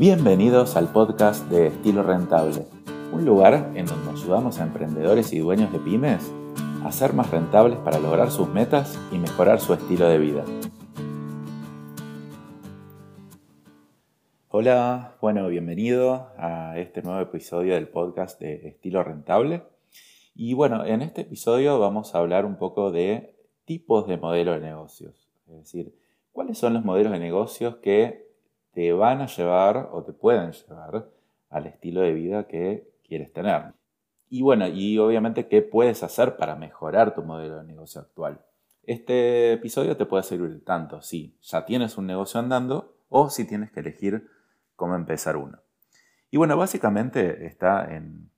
Bienvenidos al podcast de Estilo Rentable, un lugar en donde ayudamos a emprendedores y dueños de pymes a ser más rentables para lograr sus metas y mejorar su estilo de vida. Hola, bueno, bienvenido a este nuevo episodio del podcast de Estilo Rentable. Y bueno, en este episodio vamos a hablar un poco de tipos de modelos de negocios. Es decir, cuáles son los modelos de negocios que te van a llevar o te pueden llevar al estilo de vida que quieres tener. Y bueno, y obviamente qué puedes hacer para mejorar tu modelo de negocio actual. Este episodio te puede servir tanto si ya tienes un negocio andando o si tienes que elegir cómo empezar uno. Y bueno, básicamente está en,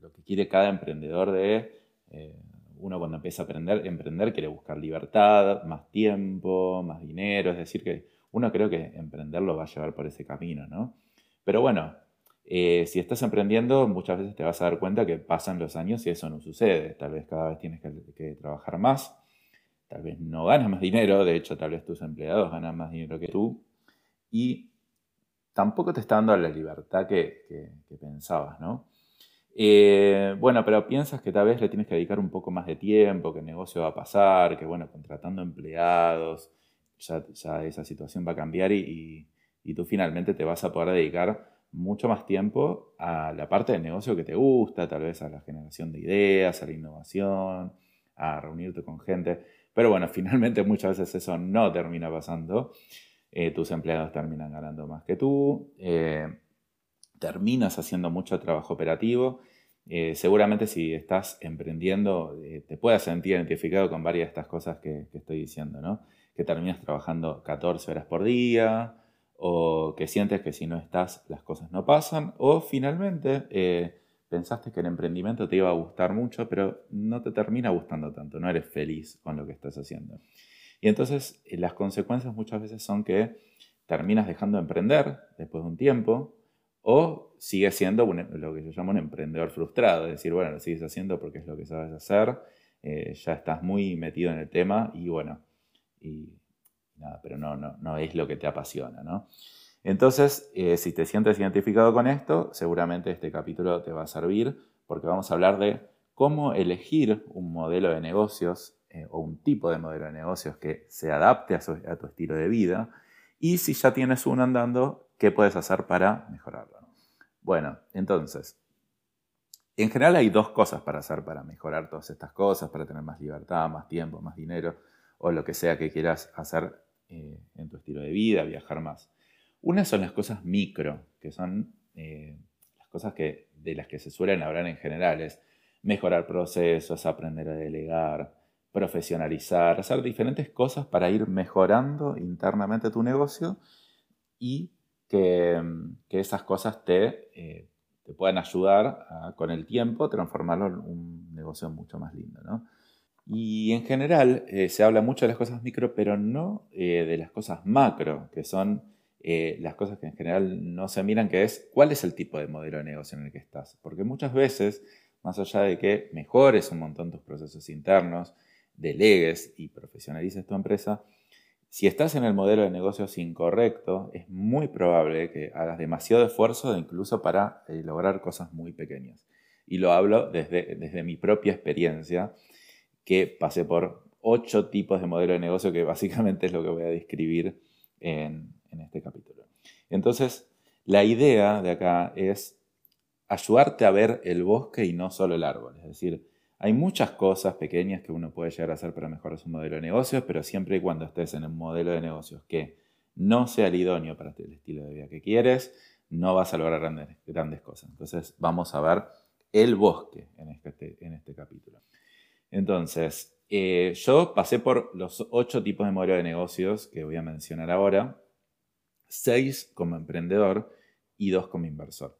lo que quiere cada emprendedor de eh, uno cuando empieza a aprender, emprender quiere buscar libertad, más tiempo, más dinero, es decir, que uno creo que emprender lo va a llevar por ese camino, ¿no? Pero bueno, eh, si estás emprendiendo, muchas veces te vas a dar cuenta que pasan los años y eso no sucede. Tal vez cada vez tienes que, trabajar más, tal vez no ganas más dinero, de hecho tal vez tus empleados ganan más dinero que tú y tampoco te está dando la libertad que, que pensabas, ¿no? Eh, bueno, pero piensas que tal vez le tienes que dedicar un poco más de tiempo, que el negocio va a pasar, que bueno, contratando empleados, ya, esa situación va a cambiar y, tú finalmente te vas a poder dedicar mucho más tiempo a la parte del negocio que te gusta, tal vez a la generación de ideas, a la innovación, a reunirte con gente. Pero bueno, finalmente muchas veces eso no termina pasando. Eh, tus empleados terminan ganando más que tú. Eh, terminas haciendo mucho trabajo operativo. Eh, seguramente si estás emprendiendo te puedas sentir identificado con varias de estas cosas que, estoy diciendo, ¿no? Que terminas trabajando 14 horas por día o que sientes que si no estás las cosas no pasan o finalmente eh, pensaste que el emprendimiento te iba a gustar mucho pero no te termina gustando tanto, no eres feliz con lo que estás haciendo. Y entonces las consecuencias muchas veces son que terminas dejando de emprender después de un tiempo o sigues siendo lo que yo llamo un emprendedor frustrado, es decir, bueno, lo sigues haciendo porque es lo que sabes hacer, eh, ya estás muy metido en el tema y bueno, y nada, pero no, no, no es lo que te apasiona, ¿no? Entonces, eh, si te sientes identificado con esto, seguramente este capítulo te va a servir porque vamos a hablar de cómo elegir un modelo de negocios eh, o un tipo de modelo de negocios que se adapte a, a tu estilo de vida y si ya tienes uno andando, qué puedes hacer para mejorarlo. Bueno, entonces, en general hay dos cosas para hacer para mejorar todas estas cosas, para tener más libertad, más tiempo, más dinero o lo que sea que quieras hacer eh, en tu estilo de vida, viajar más. Una son las cosas micro, que son eh, las cosas que, de las que se suelen hablar en general, es mejorar procesos, aprender a delegar, profesionalizar, hacer diferentes cosas para ir mejorando internamente tu negocio y que, esas cosas te, eh, te puedan ayudar con el tiempo, transformarlo en un negocio mucho más lindo. ¿no? Y en general eh, se habla mucho de las cosas micro, pero no eh, de las cosas macro, que son las cosas que en general no se miran, que es cuál es el tipo de modelo de negocio en el que estás. Porque muchas veces, más allá de que mejores un montón tus procesos internos, delegues y profesionalices tu empresa, si estás en el modelo de negocios incorrecto, es muy probable que hagas demasiado esfuerzo incluso para eh, lograr cosas muy pequeñas. Y lo hablo desde, desde mi propia experiencia, que pasé por ocho tipos de modelo de negocio, que básicamente es lo que voy a describir en, en este capítulo. Entonces, la idea de acá es ayudarte a ver el bosque y no solo el árbol. Es decir, hay muchas cosas pequeñas que uno puede llegar a hacer para mejorar su modelo de negocios, pero siempre y cuando estés en un modelo de negocios que no sea el idóneo para el estilo de vida que quieres, no vas a lograr grandes, cosas. Entonces vamos a ver el bosque en este, en este capítulo. Entonces, eh, yo pasé por los ocho tipos de modelo de negocios que voy a mencionar ahora, seis como emprendedor y dos como inversor.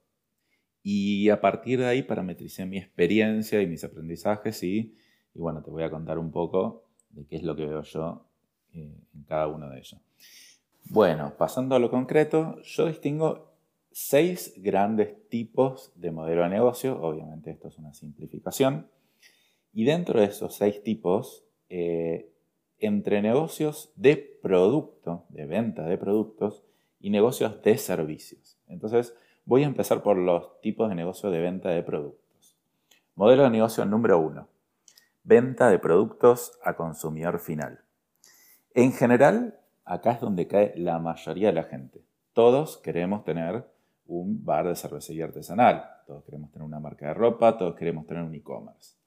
Y a partir de ahí parametricé mi experiencia y mis aprendizajes y, bueno, te voy a contar un poco de qué es lo que veo yo eh, en cada uno de ellos. Bueno, pasando a lo concreto, yo distingo seis grandes tipos de modelo de negocio, obviamente esto es una simplificación, y dentro de esos seis tipos, eh, entre negocios de producto, de venta de productos, y negocios de servicios. Entonces, voy a empezar por los tipos de negocio de venta de productos. Modelo de negocio número uno. Venta de productos a consumidor final. En general, acá es donde cae la mayoría de la gente. Todos queremos tener un bar de cervecería artesanal, todos queremos tener una marca de ropa, todos queremos tener un e-commerce.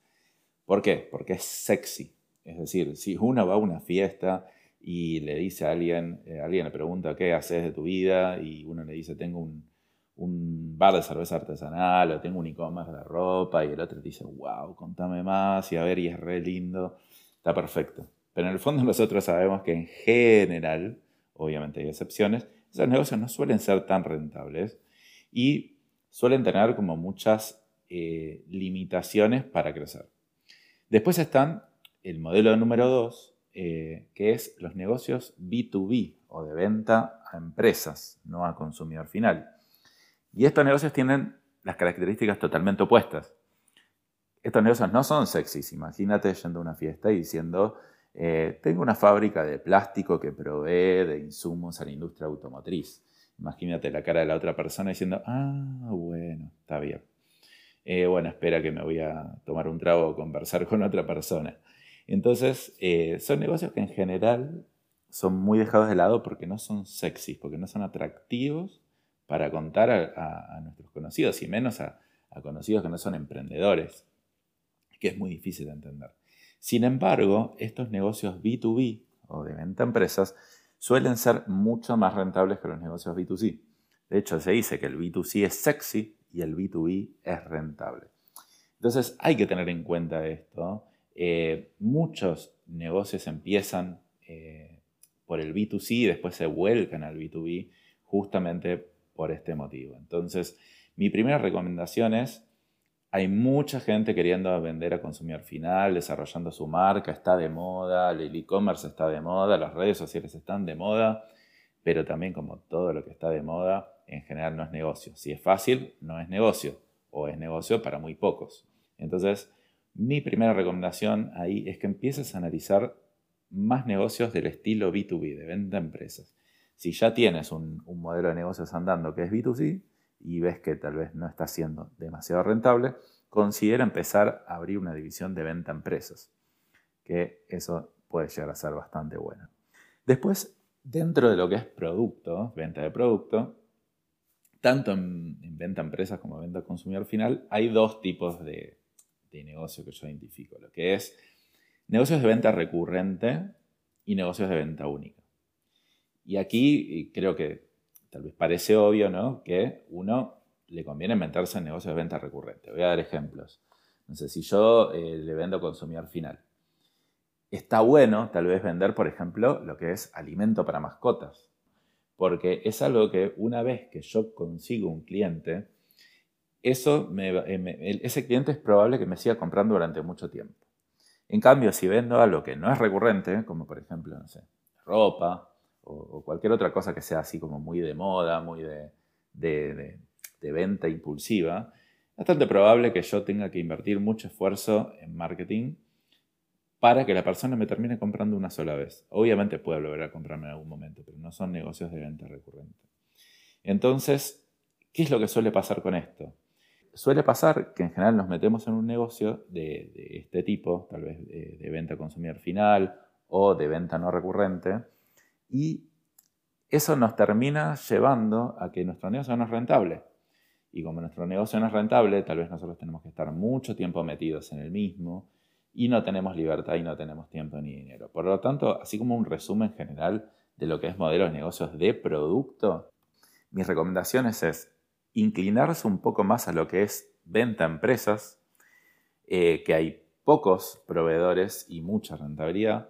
¿Por qué? Porque es sexy. Es decir, si uno va a una fiesta y le dice a alguien, eh, alguien le pregunta qué haces de tu vida y uno le dice tengo un, un bar de cerveza artesanal o tengo un e-commerce de ropa y el otro dice, wow, contame más y a ver, y es re lindo, está perfecto. Pero en el fondo nosotros sabemos que en general, obviamente hay excepciones, esos negocios no suelen ser tan rentables y suelen tener como muchas eh, limitaciones para crecer. Después están el modelo número 2, eh, que es los negocios B2B o de venta a empresas, no a consumidor final. Y estos negocios tienen las características totalmente opuestas. Estos negocios no son sexys. Imagínate yendo a una fiesta y diciendo, eh, tengo una fábrica de plástico que provee de insumos a la industria automotriz. Imagínate la cara de la otra persona diciendo, ah, bueno, está bien. Eh, bueno, espera que me voy a tomar un trago o conversar con otra persona. Entonces, eh, son negocios que en general son muy dejados de lado porque no son sexys, porque no son atractivos para contar a, nuestros conocidos y menos a, a conocidos que no son emprendedores, que es muy difícil de entender. Sin embargo, estos negocios B2B o de venta a empresas suelen ser mucho más rentables que los negocios B2C. De hecho, se dice que el B2C es sexy y el B2B es rentable. Entonces, hay que tener en cuenta esto. Eh, muchos negocios empiezan eh, por el B2C y después se vuelcan al B2B justamente por este motivo. Entonces, mi primera recomendación es hay mucha gente queriendo vender a consumidor final, desarrollando su marca, está de moda, el e-commerce está de moda, las redes sociales están de moda, pero también como todo lo que está de moda, en general no es negocio. Si es fácil, no es negocio, o es negocio para muy pocos. Entonces, mi primera recomendación ahí es que empieces a analizar más negocios del estilo B2B, de venta a empresas. Si ya tienes un, modelo de negocios andando que es B2C, y ves que tal vez no está siendo demasiado rentable, considera empezar a abrir una división de venta a empresas, que eso puede llegar a ser bastante bueno. Después, dentro de lo que es producto, venta de producto, tanto en, venta a empresas como en venta a consumidor final, hay dos tipos de, de negocio que yo identifico, lo que es negocios de venta recurrente y negocios de venta única. Y aquí creo que tal vez parece obvio, ¿no? Que uno le conviene meterse en negocios de venta recurrente. Voy a dar ejemplos. No sé, si yo eh, le vendo consumidor final, está bueno tal vez vender, por ejemplo, lo que es alimento para mascotas, porque es algo que una vez que yo consigo un cliente, eh, ese cliente es probable que me siga comprando durante mucho tiempo. En cambio, si vendo algo que no es recurrente, como por ejemplo, no sé, ropa, o, cualquier otra cosa que sea así como muy de moda, muy de, de, venta impulsiva, es bastante probable que yo tenga que invertir mucho esfuerzo en marketing para que la persona me termine comprando una sola vez. Obviamente puede volver a comprarme en algún momento, pero no son negocios de venta recurrente. Entonces, ¿qué es lo que suele pasar con esto? Suele pasar que en general nos metemos en un negocio de, este tipo, tal vez de, de venta consumidor final o de venta no recurrente, y eso nos termina llevando a que nuestro negocio no es rentable. Y como nuestro negocio no es rentable, tal vez nosotros tenemos que estar mucho tiempo metidos en el mismo y no tenemos libertad y no tenemos tiempo ni dinero. Por lo tanto, así como un resumen general de lo que es modelos de negocios de producto, mis recomendaciones es inclinarse un poco más a lo que es venta a empresas, eh, que hay pocos proveedores y mucha rentabilidad,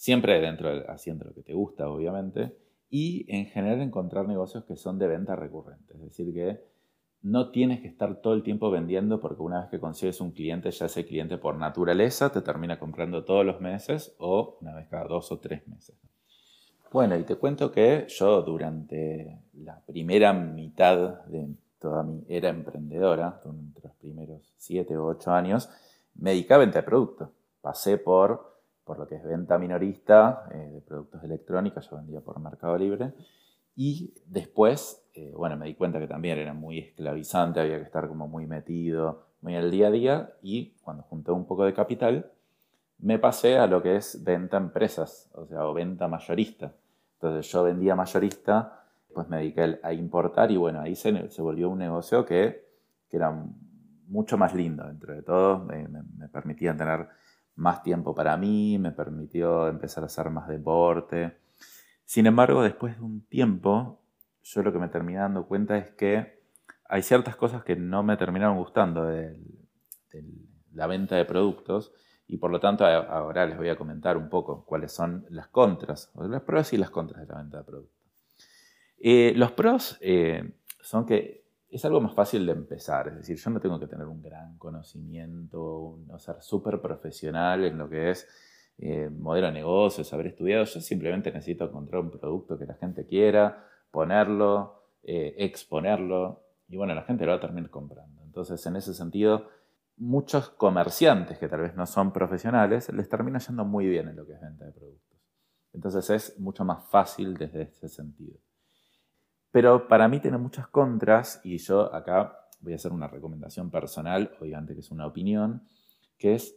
Siempre dentro de, haciendo lo que te gusta, obviamente. Y en general encontrar negocios que son de venta recurrente. Es decir, que no tienes que estar todo el tiempo vendiendo porque una vez que consigues un cliente, ya ese cliente por naturaleza te termina comprando todos los meses o una vez cada dos o tres meses. Bueno, y te cuento que yo durante la primera mitad de toda mi era emprendedora, durante los primeros siete o ocho años, me dedicaba a venta de producto. Pasé por por lo que es venta minorista eh, de productos electrónicos, yo vendía por Mercado Libre, Y después, eh, bueno, me di cuenta que también era muy esclavizante, había que estar como muy metido, muy al día a día. Y cuando junté un poco de capital, me pasé a lo que es venta a empresas, o sea, o venta mayorista. Entonces yo vendía mayorista, pues me dediqué a importar y bueno, ahí se, volvió un negocio que, era mucho más lindo dentro de todo, me, me permitía tener más tiempo para mí, me permitió empezar a hacer más deporte. Sin embargo, después de un tiempo, yo lo que me terminé dando cuenta es que hay ciertas cosas que no me terminaron gustando de, la venta de productos y por lo tanto ahora les voy a comentar un poco cuáles son las contras, las pros y las contras de la venta de productos. Eh, los pros eh, son que es algo más fácil de empezar. Es decir, yo no tengo que tener un gran conocimiento, no ser súper profesional en lo que es eh, modelo de negocios, haber estudiado. Yo simplemente necesito encontrar un producto que la gente quiera, ponerlo, eh, exponerlo y bueno, la gente lo va a terminar comprando. Entonces, en ese sentido, muchos comerciantes que tal vez no son profesionales les termina yendo muy bien en lo que es venta de productos. Entonces es mucho más fácil desde ese sentido. Pero para mí tiene muchas contras y yo acá voy a hacer una recomendación personal, obviamente que es una opinión, que es,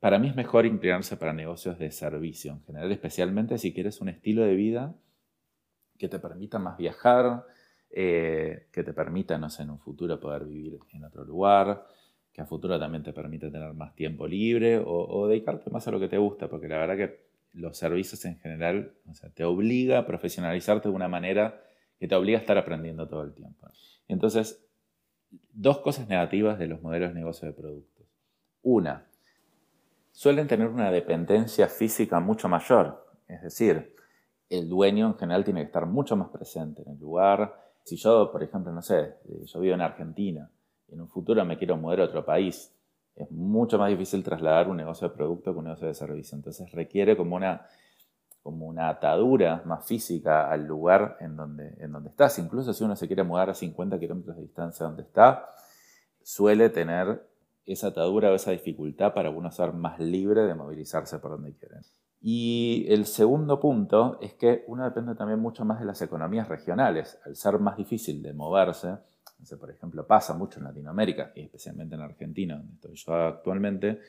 para mí es mejor inclinarse para negocios de servicio en general, especialmente si quieres un estilo de vida que te permita más viajar, eh, que te permita, no sé, en un futuro poder vivir en otro lugar, que a futuro también te permita tener más tiempo libre o, dedicarte más a lo que te gusta, porque la verdad que los servicios en general te obliga a profesionalizarte de una manera que te obliga a estar aprendiendo todo el tiempo. Entonces, dos cosas negativas de los modelos de negocio de productos. Una, suelen tener una dependencia física mucho mayor, es decir, el dueño en general tiene que estar mucho más presente en el lugar. Si yo, por ejemplo, no sé, yo vivo en Argentina y en un futuro me quiero mover a otro país, es mucho más difícil trasladar un negocio de producto que un negocio de servicio. Entonces requiere como una como una atadura más física al lugar en donde, en donde estás. Incluso si uno se quiere mudar a 50 kilómetros de distancia donde está, suele tener esa atadura o esa dificultad para uno ser más libre de movilizarse por donde quieren. Y el segundo punto es que uno depende también mucho más de las economías regionales. Al ser más difícil de moverse, por ejemplo, pasa mucho en Latinoamérica, y especialmente en Argentina, donde estoy yo actualmente,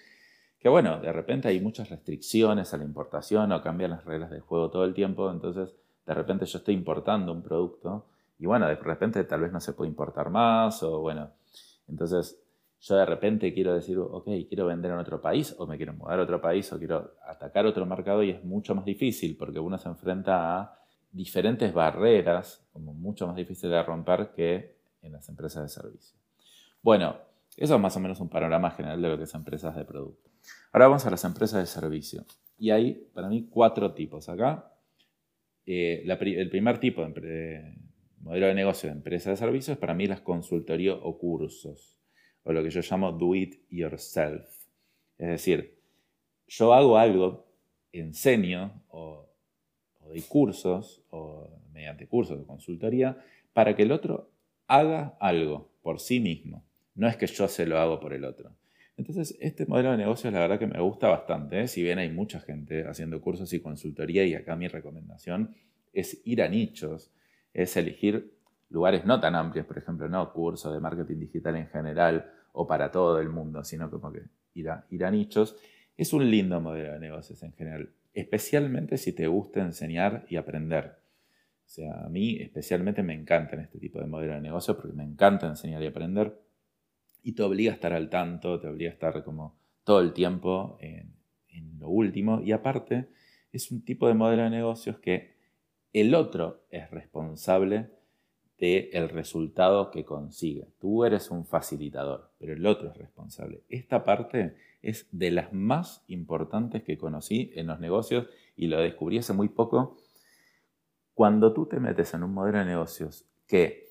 que bueno, de repente hay muchas restricciones a la importación o cambian las reglas del juego todo el tiempo, entonces de repente yo estoy importando un producto y bueno, de repente tal vez no se puede importar más o bueno, entonces yo de repente quiero decir, ok, quiero vender en otro país o me quiero mudar a otro país o quiero atacar otro mercado y es mucho más difícil porque uno se enfrenta a diferentes barreras, como mucho más difícil de romper que en las empresas de servicio. Bueno, eso es más o menos un panorama general de lo que es empresas de producto. Ahora vamos a las empresas de servicio. Y hay, para mí, cuatro tipos. Acá, eh, el primer tipo de, modelo de negocio de empresa de servicio es para mí las consultorías o cursos, o lo que yo llamo do it yourself. Es decir, yo hago algo, enseño o, o doy cursos, o mediante cursos de consultoría, para que el otro haga algo por sí mismo. No es que yo se lo hago por el otro. Entonces, este modelo de negocio la verdad que me gusta bastante. ¿eh? Si bien hay mucha gente haciendo cursos y consultoría, y acá mi recomendación es ir a nichos, es elegir lugares no tan amplios, por ejemplo, no cursos de marketing digital en general o para todo el mundo, sino como que ir a, nichos. Es un lindo modelo de negocios en general, especialmente si te gusta enseñar y aprender. O sea, a mí especialmente me encantan este tipo de modelo de negocio porque me encanta enseñar y aprender y te obliga a estar al tanto, te obliga a estar como todo el tiempo en, lo último. Y aparte, es un tipo de modelo de negocios que el otro es responsable del resultado que consigue. Tú eres un facilitador, pero el otro es responsable. Esta parte es de las más importantes que conocí en los negocios y lo descubrí hace muy poco. Cuando tú te metes en un modelo de negocios que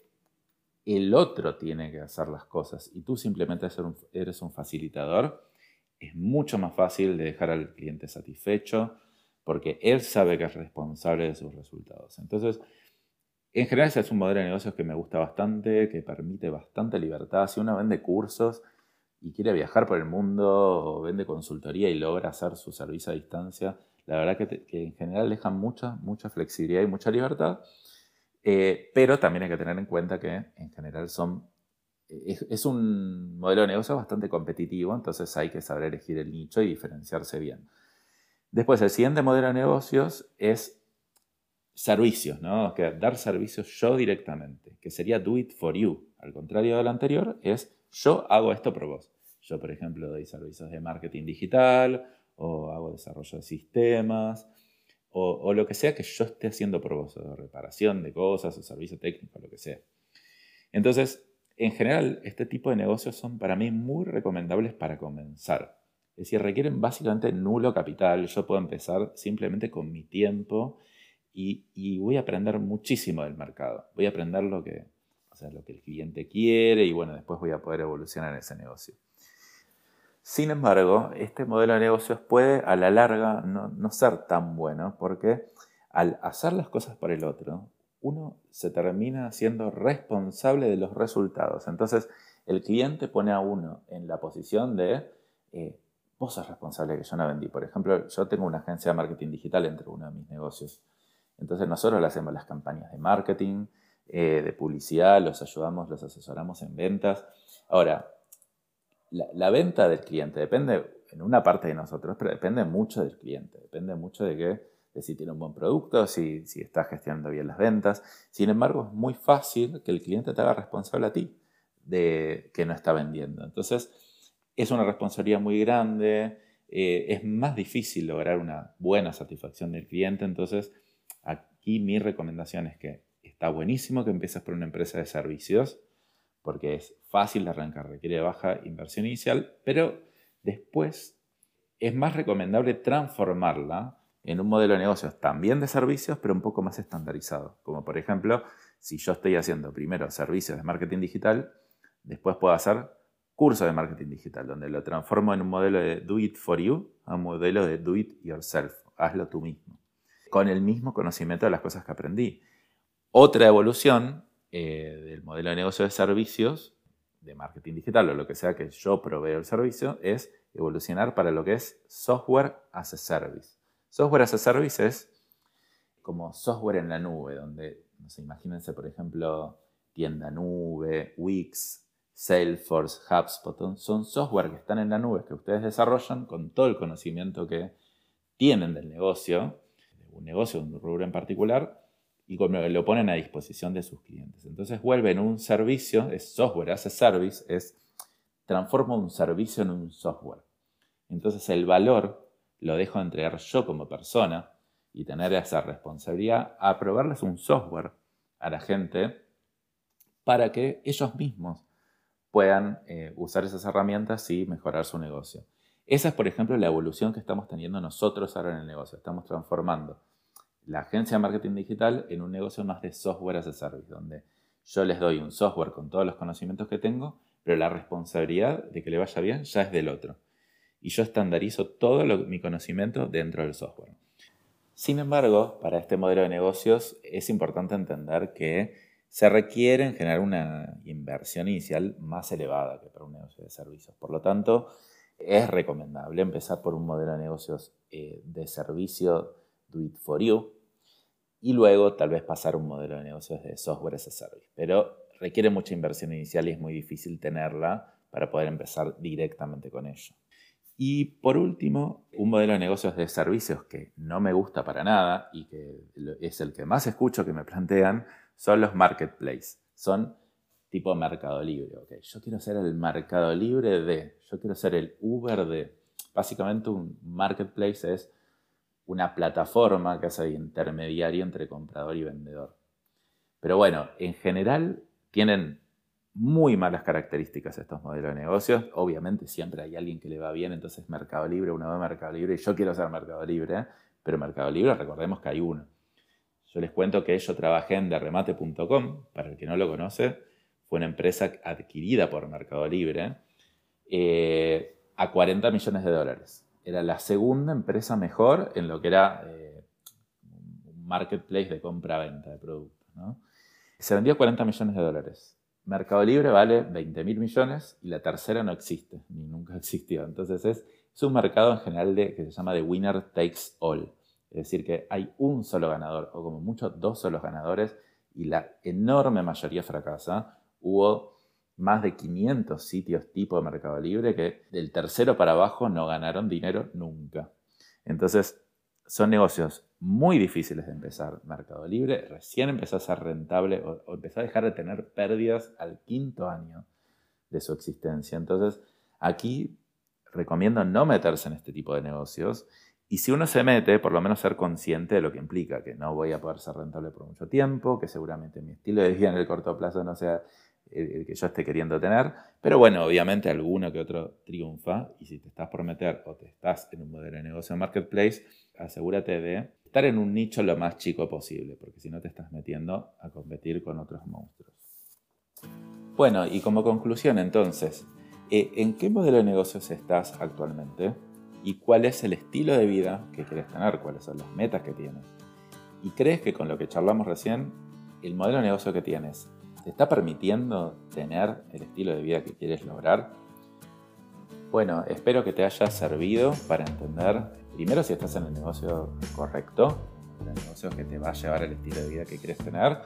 el otro tiene que hacer las cosas y tú simplemente eres un facilitador, es mucho más fácil de dejar al cliente satisfecho porque él sabe que es responsable de sus resultados. Entonces, en general ese es un modelo de negocios que me gusta bastante, que permite bastante libertad. Si uno vende cursos y quiere viajar por el mundo o vende consultoría y logra hacer su servicio a distancia, la verdad que, que en general deja mucha, mucha flexibilidad y mucha libertad Eh, pero también hay que tener en cuenta que en general son es, un modelo de negocio bastante competitivo, entonces hay que saber elegir el nicho y diferenciarse bien. Después, el siguiente modelo de negocios es servicios, ¿no? Que dar servicios yo directamente, que sería do it for you. Al contrario del anterior, es yo hago esto por vos. Yo, por ejemplo, doy servicios de marketing digital o hago desarrollo de sistemas o, o lo que sea que yo esté haciendo por vos, o reparación de cosas o servicio técnico, lo que sea. Entonces, en general, este tipo de negocios son para mí muy recomendables para comenzar. Es decir, requieren básicamente nulo capital. Yo puedo empezar simplemente con mi tiempo y, voy a aprender muchísimo del mercado. Voy a aprender lo que, lo que el cliente quiere y bueno, después voy a poder evolucionar ese negocio. Sin embargo, este modelo de negocios puede a la larga no, no ser tan bueno porque al hacer las cosas por el otro, uno se termina siendo responsable de los resultados. Entonces, el cliente pone a uno en la posición de, eh, vos sos responsable de que yo no vendí. Por ejemplo, yo tengo una agencia de marketing digital entre uno de mis negocios. Entonces, nosotros le hacemos las campañas de marketing, eh, de publicidad, los ayudamos, los asesoramos en ventas. Ahora, la, venta del cliente depende en una parte de nosotros, pero depende mucho del cliente, depende mucho de que de si tiene un buen producto, si, si está gestionando bien las ventas. Sin embargo, es muy fácil que el cliente te haga responsable a ti de que no está vendiendo. Entonces, es una responsabilidad muy grande, eh, es más difícil lograr una buena satisfacción del cliente. Entonces, aquí mi recomendación es que está buenísimo que empieces por una empresa de servicios, porque es fácil de arrancar, requiere baja inversión inicial, pero después es más recomendable transformarla en un modelo de negocios también de servicios, pero un poco más estandarizado. Como por ejemplo, si yo estoy haciendo primero servicios de marketing digital, después puedo hacer cursos de marketing digital, donde lo transformo en un modelo de do it for you a un modelo de do it yourself, hazlo tú mismo, con el mismo conocimiento de las cosas que aprendí. Otra evolución eh, del modelo de negocio de servicios, de marketing digital o lo que sea que yo proveo el servicio, es evolucionar para lo que es software as a service. Software as a service es como software en la nube, donde, imagínense, por ejemplo, tienda nube, Wix, Salesforce, HubSpot, son software que están en la nube, que ustedes desarrollan con todo el conocimiento que tienen del negocio, un negocio, un rubro en particular, y lo ponen a disposición de sus clientes. Entonces vuelven un servicio, es software a service, es transforma un servicio en un software. Entonces el valor lo dejo de entregar yo como persona y tener esa responsabilidad a probarles un software a la gente para que ellos mismos puedan eh, usar esas herramientas y mejorar su negocio. Esa es, por ejemplo, la evolución que estamos teniendo nosotros ahora en el negocio. Estamos transformando la agencia de marketing digital en un negocio más de software as a service, donde yo les doy un software con todos los conocimientos que tengo, pero la responsabilidad de que le vaya bien ya es del otro y yo estandarizo todo mi conocimiento dentro del software. Sin embargo, para este modelo de negocios es importante entender que se requiere generar una inversión inicial más elevada que para un negocio de servicios. Por lo tanto, es recomendable empezar por un modelo de negocios eh, de servicio do it for you y luego tal vez pasar a un modelo de negocios de software as a service. Pero requiere mucha inversión inicial y es muy difícil tenerla para poder empezar directamente con ello. Y por último, un modelo de negocios de servicios que no me gusta para nada y que es el que más escucho que me plantean son los marketplaces. Son tipo Mercado Libre. Okay. Yo quiero ser el Mercado Libre de, yo quiero ser el Uber de. Básicamente un marketplace es una plataforma que hace intermediario entre comprador y vendedor. Pero bueno, en general tienen muy malas características estos modelos de negocios. Obviamente siempre hay alguien que le va bien, entonces Mercado Libre, uno va a Mercado Libre y yo quiero ser Mercado Libre, pero Mercado Libre recordemos que hay uno. Yo les cuento que yo trabajé en derremate.com, para el que no lo conoce, una empresa adquirida por Mercado Libre eh, a 40 millones de dólares. Era la segunda empresa mejor en lo que era eh, un marketplace de compra-venta de productos. Se vendió a 40 millones de dólares Mercado Libre vale 20 mil millones y la tercera no existe, ni nunca existió. Entonces es, un mercado en general de, que se llama de winner takes all. Es decir, que hay un solo ganador, o como mucho dos solos ganadores, y la enorme mayoría fracasa, hubo más de 500 sitios tipo de Mercado Libre que del tercero para abajo no ganaron dinero nunca. Entonces, son negocios muy difíciles de empezar. Mercado Libre recién empezó a ser rentable o, o, empezó a dejar de tener pérdidas al quinto año de su existencia. Entonces, aquí recomiendo no meterse en este tipo de negocios y si uno se mete, por lo menos ser consciente de lo que implica, que no voy a poder ser rentable por mucho tiempo, que seguramente mi estilo de vida en el corto plazo no sea el, que yo esté queriendo tener, pero bueno, obviamente alguno que otro triunfa y si te estás por meter o te estás en un modelo de negocio marketplace, asegúrate de estar en un nicho lo más chico posible, porque si no te estás metiendo a competir con otros monstruos. Bueno, y como conclusión entonces, eh, ¿en qué modelo de negocios estás actualmente? ¿Y cuál es el estilo de vida que quieres tener? ¿Cuáles son las metas que tienes? ¿Y crees que con lo que charlamos recién, el modelo de negocio que tienes te está permitiendo tener el estilo de vida que quieres lograr? Bueno, espero que te haya servido para entender, primero si estás en el negocio correcto, el negocio que te va a llevar al estilo de vida que quieres tener,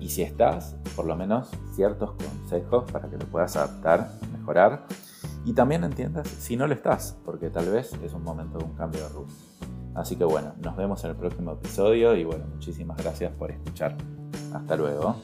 y si estás, por lo menos ciertos consejos para que lo puedas adaptar, mejorar, y también entiendas si no lo estás, porque tal vez es un momento de un cambio de rumbo. Así que bueno, nos vemos en el próximo episodio y bueno, muchísimas gracias por escuchar. Hasta luego.